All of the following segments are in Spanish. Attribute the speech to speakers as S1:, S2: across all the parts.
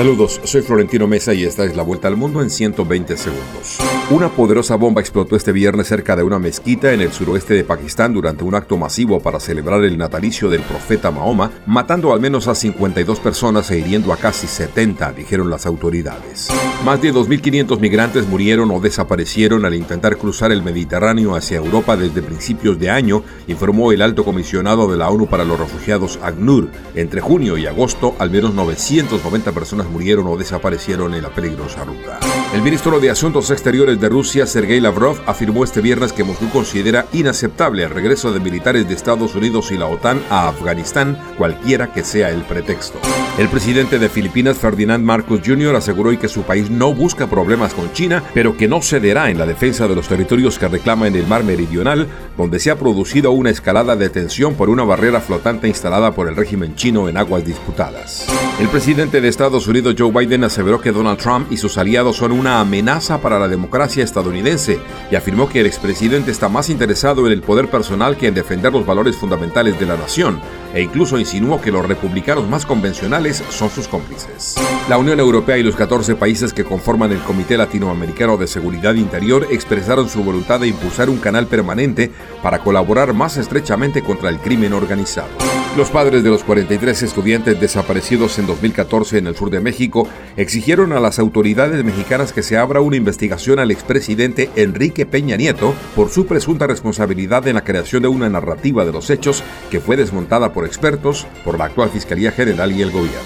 S1: Saludos, soy Florentino Mesa y esta es la vuelta al mundo en 120 segundos. Una poderosa bomba explotó este viernes cerca de una mezquita en el suroeste de Pakistán durante un acto masivo para celebrar el natalicio del profeta Mahoma, matando al menos a 52 personas e hiriendo a casi 70, dijeron las autoridades. Más de 2.500 migrantes murieron o desaparecieron al intentar cruzar el Mediterráneo hacia Europa desde principios de año, informó el alto comisionado de la ONU para los refugiados ACNUR. Entre junio y agosto, al menos 990 personas murieron o desaparecieron en la peligrosa ruta. El ministro de Asuntos Exteriores de Rusia, Sergei Lavrov, afirmó este viernes que Moscú considera inaceptable el regreso de militares de Estados Unidos y la OTAN a Afganistán, cualquiera que sea el pretexto. El presidente de Filipinas, Ferdinand Marcos Jr., aseguró que su país no busca problemas con China, pero que no cederá en la defensa de los territorios que reclama en el mar meridional, donde se ha producido una escalada de tensión por una barrera flotante instalada por el régimen chino en aguas disputadas. El presidente de Estados Unidos, Joe Biden, aseveró que Donald Trump y sus aliados son una amenaza para la democracia estadounidense y afirmó que el expresidente está más interesado en el poder personal que en defender los valores fundamentales de la nación, e incluso insinuó que los republicanos más convencionales son sus cómplices. La Unión Europea y los 14 países que conforman el Comité Latinoamericano de Seguridad Interior expresaron su voluntad de impulsar un canal permanente para colaborar más estrechamente contra el crimen organizado. Los padres de los 43 estudiantes desaparecidos en 2014 en el sur de México exigieron a las autoridades mexicanas que se abra una investigación al expresidente Enrique Peña Nieto por su presunta responsabilidad en la creación de una narrativa de los hechos que fue desmontada por expertos, por la actual Fiscalía General y el gobierno.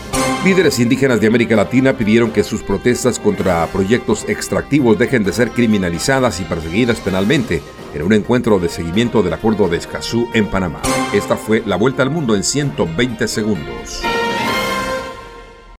S1: Líderes indígenas de América Latina pidieron que sus protestas contra proyectos extractivos dejen de ser criminalizadas y perseguidas penalmente en un encuentro de seguimiento del Acuerdo de Escazú en Panamá. Esta fue la vuelta al mundo en 120 segundos.